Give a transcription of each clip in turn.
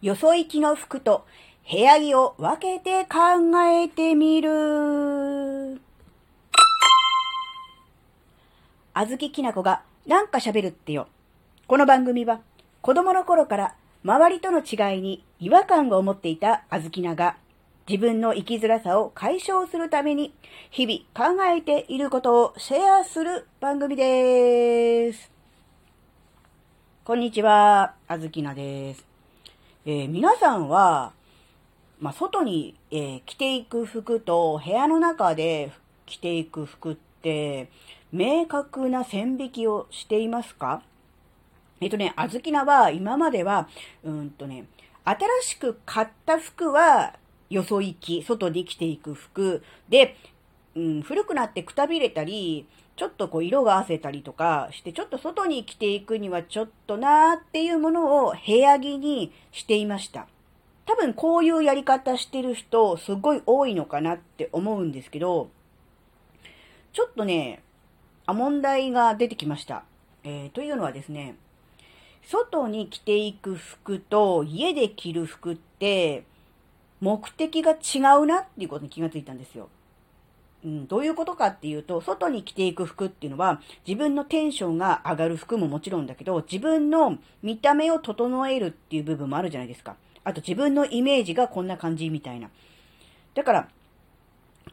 よそ行きの服と部屋着を分けて考えてみる。あずききなこがなんか喋るってよ。この番組は子供の頃から周りとの違いに違和感を持っていたあずきなが自分の生きづらさを解消するために日々考えていることをシェアする番組です。こんにちは、あずきなです。えー、皆さんは、まあ、外に、えー、着ていく服と部屋の中で着ていく服って、明確な線引きをしていますか？えっとね、あずきなは今までは、うんとね、新しく買った服はよそ行き、外に着ていく服で、うん、古くなってくたびれたり、ちょっとこう色が褪せたりとかして、ちょっと外に着ていくにはちょっとなーっていうものを部屋着にしていました。多分こういうやり方してる人すごい多いのかなって思うんですけど、ちょっとね、あ、問題が出てきました。えー、というのはですね、外に着ていく服と家で着る服って目的が違うなっていうことに気がついたんですよ。うん、どういうことかっていうと、外に着ていく服っていうのは、自分のテンションが上がる服ももちろんだけど、自分の見た目を整えるっていう部分もあるじゃないですか。あと自分のイメージがこんな感じみたいな。だから、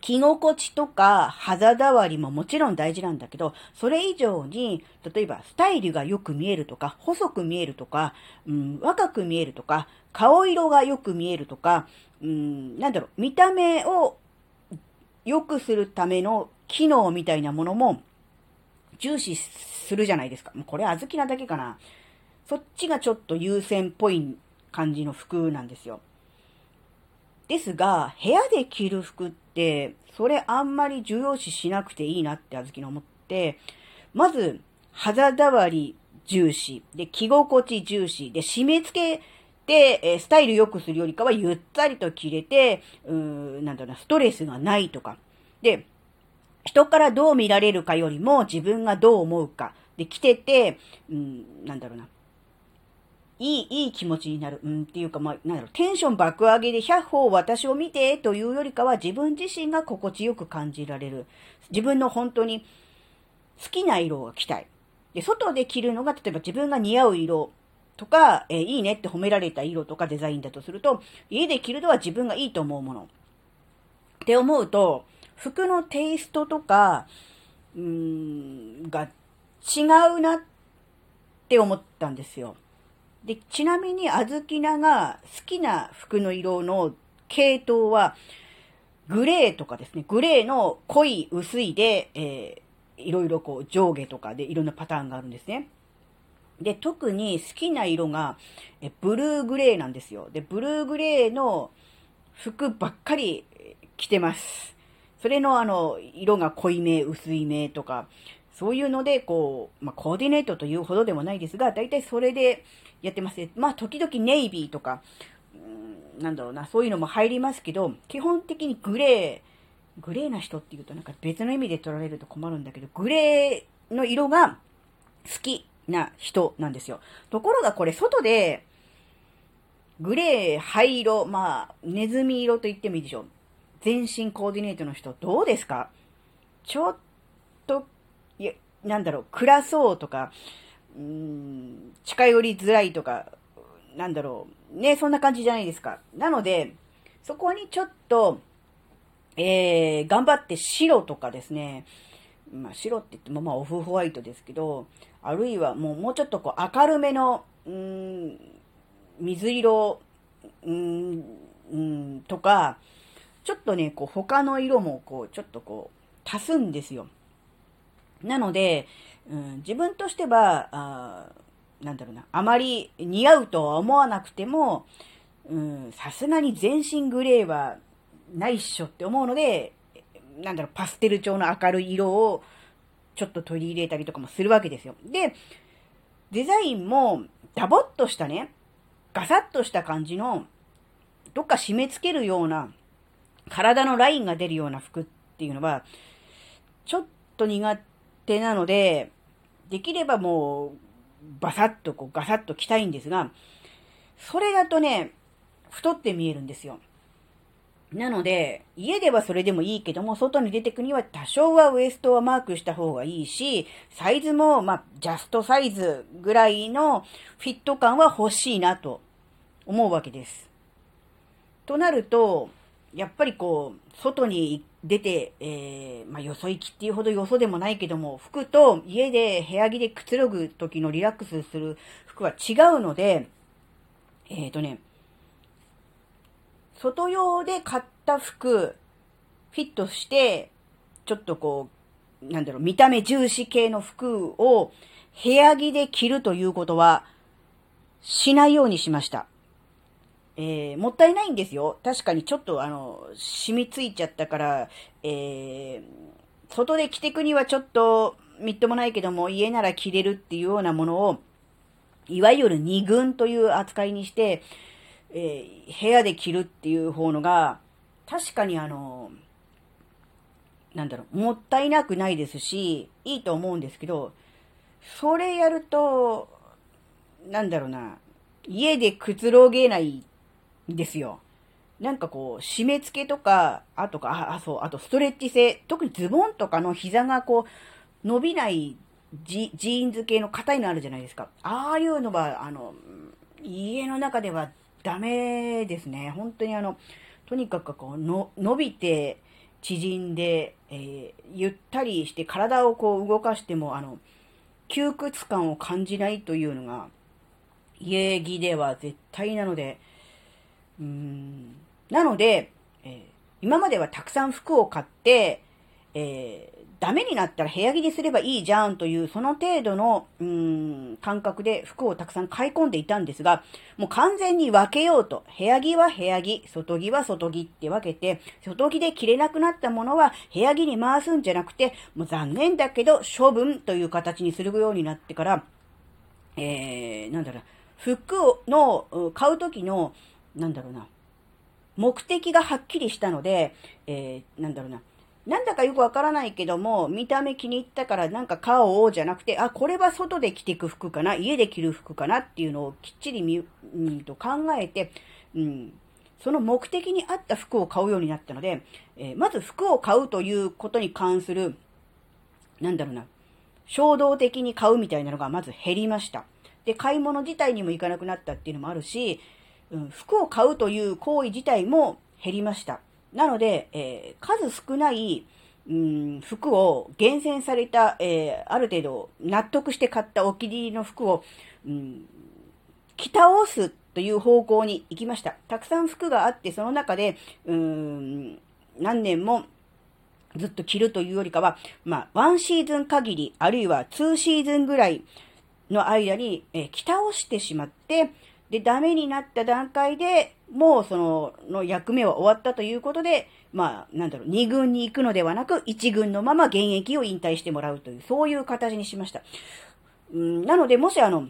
着心地とか肌触りももちろん大事なんだけど、それ以上に、例えばスタイルがよく見えるとか、細く見えるとか、うん、若く見えるとか、顔色がよく見えるとか、うん、なんだろう、見た目を良くするための機能みたいなものも重視するじゃないですか。もうこれ、あずきなだけかな。そっちがちょっと優先っぽい感じの服なんですよ。ですが、部屋で着る服って、それあんまり重要視しなくていいなってあずきの思って、まず、肌触り重視、で、着心地重視、で、締め付けで、えスタイル良くするよりかはゆったりと着れて、うーん、なんだろうな、ストレスがないとか。で、人からどう見られるかよりも自分がどう思うか。で、着てて、うん、なんだろうな。いい、いい気持ちになる。うん、っていうか、まあ、なんだろう、テンション爆上げで100歩私を見てというよりかは自分自身が心地よく感じられる。自分の本当に好きな色を着たい。で、外で着るのが、例えば自分が似合う色とか、えー、いいねって褒められた色とかデザインだとすると、家で着るのは自分がいいと思うもの。って思うと、服のテイストとか、うーん、が違うなって思ったんですよ。で、ちなみに、あずきなが好きな服の色の系統は、グレーとかですね、グレーの濃い、薄いで、えー、いろいろこう上下とかでいろんなパターンがあるんですね。で、特に好きな色が、えブルーグレーなんですよ。で、ブルーグレーの服ばっかり着てます。それのあの、色が濃いめ、薄いめとか、そういうので、こう、まあ、コーディネートというほどでもないですが、大体それでやってますまあ、時々ネイビーとか、うん、なんだろうな、そういうのも入りますけど、基本的にグレー、グレーな人っていうとなんか別の意味で取られると困るんだけど、グレーの色が好きな人なんですよ。ところがこれ外で、グレー、灰色、まあ、ネズミ色と言ってもいいでしょう。全身コーディネートの人、どうですか？ちょっと、いや、なんだろう、暗そうとか、うーん、近寄りづらいとか、なんだろう、ね、そんな感じじゃないですか。なので、そこにちょっと、えー、頑張って白とかですね、まあ白って言ってもまあオフホワイトですけど、あるいはもうもうちょっとこう明るめの、うん、水色、うん、うん、とか、ちょっとね、こう他の色もこう、ちょっとこう、足すんですよ。なので、うん、自分としては、あなんだろうな、あまり似合うとは思わなくても、さすがに全身グレーはないっしょって思うので、なんだろう、パステル調の明るい色をちょっと取り入れたりとかもするわけですよ。で、デザインもダボっとしたね、ガサッとした感じの、どっか締め付けるような、体のラインが出るような服っていうのは、ちょっと苦手なので、できればもう、バサッとこうガサッと着たいんですが、それだとね、太って見えるんですよ。なので、家ではそれでもいいけども、外に出てくには多少はウエストはマークした方がいいし、サイズも、まあ、ジャストサイズぐらいのフィット感は欲しいなと思うわけです。となると、やっぱりこう、外に出て、えー、まあ、よそ行きっていうほどよそでもないけども、服と家で部屋着でくつろぐ時のリラックスする服は違うので、えっ、ー、とね、外用で買った服、フィットして、ちょっとこう、なんだろう、見た目重視系の服を部屋着で着るということは、しないようにしました。えー、もったいないんですよ。確かにちょっとあの、染みついちゃったから、えー、外で着てくにはちょっと、みっともないけども、家なら着れるっていうようなものを、いわゆる二軍という扱いにして、えー、部屋で着るっていう方のが、確かにあの、なんだろう、もったいなくないですし、いいと思うんですけど、それやると、なんだろうな、家でくつろげないんですよ。なんかこう、締め付けとか、あとか、あ、そう、あとストレッチ性、特にズボンとかの膝がこう、伸びないジジーンズ系の硬いのあるじゃないですか。ああいうのは、あの、家の中ではダメですね。本当にあの、とにかくこう、の、伸びて、縮んで、えー、ゆったりして体をこう動かしても、あの、窮屈感を感じないというのが、家着では絶対なので、うん。なので、えー、今まではたくさん服を買って、えー、ダメになったら部屋着にすればいいじゃんという、その程度の、うん、感覚で服をたくさん買い込んでいたんですが、もう完全に分けようと、部屋着は部屋着、外着は外着って分けて、外着で着れなくなったものは部屋着に回すんじゃなくて、もう残念だけど処分という形にするようになってから、えー、なんだろう、服の、買う時の、なんだろうな、目的がはっきりしたので、えー、なんだろうな、なんだかよくわからないけども、見た目気に入ったからなんか買おうじゃなくて、あ、これは外で着ていく服かな、家で着る服かなっていうのをきっちり見、うんと考えて、うん、その目的に合った服を買うようになったので、えー、まず服を買うということに関する、なんだろうな、衝動的に買うみたいなのがまず減りました。で、買い物自体にも行かなくなったっていうのもあるし、うん、服を買うという行為自体も減りました。なので、えー、数少ない、うん、服を厳選された、えー、ある程度納得して買ったお気に入りの服を、うん、着倒すという方向に行きました。たくさん服があって、その中で、うん、何年もずっと着るというよりかは、まあ、ワンシーズン限り、あるいはツーシーズンぐらいの間に、えー、着倒してしまって、で、ダメになった段階で、もうその、の役目は終わったということで、まあ、なんだろう、2軍に行くのではなく、1軍のまま現役を引退してもらうという、そういう形にしました。うん、なので、もしあの、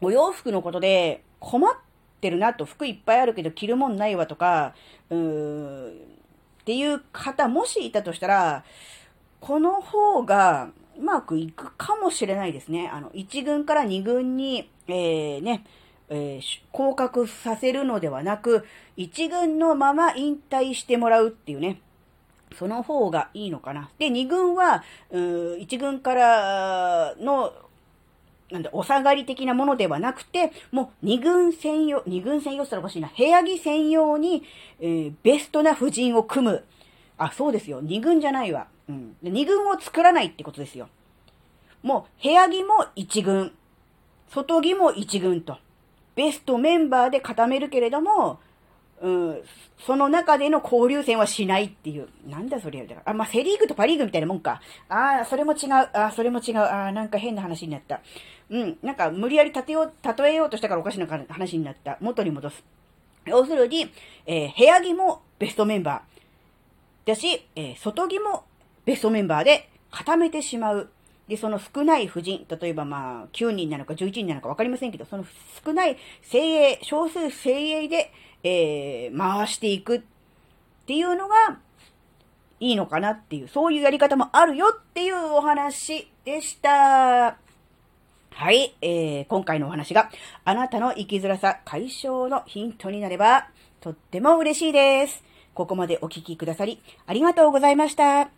お洋服のことで困ってるなと、服いっぱいあるけど着るもんないわとか、うーん、っていう方、もしいたとしたら、この方がうまくいくかもしれないですね。あの、1軍から2軍に、えー、ね、えー、降格させるのではなく、一軍のまま引退してもらうっていうね。その方がいいのかな。で、二軍は、う一軍からの、なんだ、お下がり的なものではなくて、もう二軍専用、二軍専用って言ったらおかしいな。部屋着専用に、えー、ベストな婦人を組む。あ、そうですよ。二軍じゃないわ。うん。二軍を作らないってことですよ。もう、部屋着も一軍。外着も一軍と。ベストメンバーで固めるけれども、うん、その中での交流戦はしないっていう。なんだそれあ、まあ、セリーグとパリーグみたいなもんか。ああ、それも違う。ああ、それも違う。ああ、なんか変な話になった。うん、なんか無理やり立てよう、例えようとしたからおかしな話になった。元に戻す。要するに、えー、部屋着もベストメンバー。だし、えー、外着もベストメンバーで固めてしまう。で、その少ない婦人、例えばまあ、9人なのか11人なのか分かりませんけど、その少ない精鋭、少数精鋭で、えー、回していくっていうのが、いいのかなっていう、そういうやり方もあるよっていうお話でした。はい、えー、今回のお話が、あなたの生きづらさ解消のヒントになれば、とっても嬉しいです。ここまでお聴きくださり、ありがとうございました。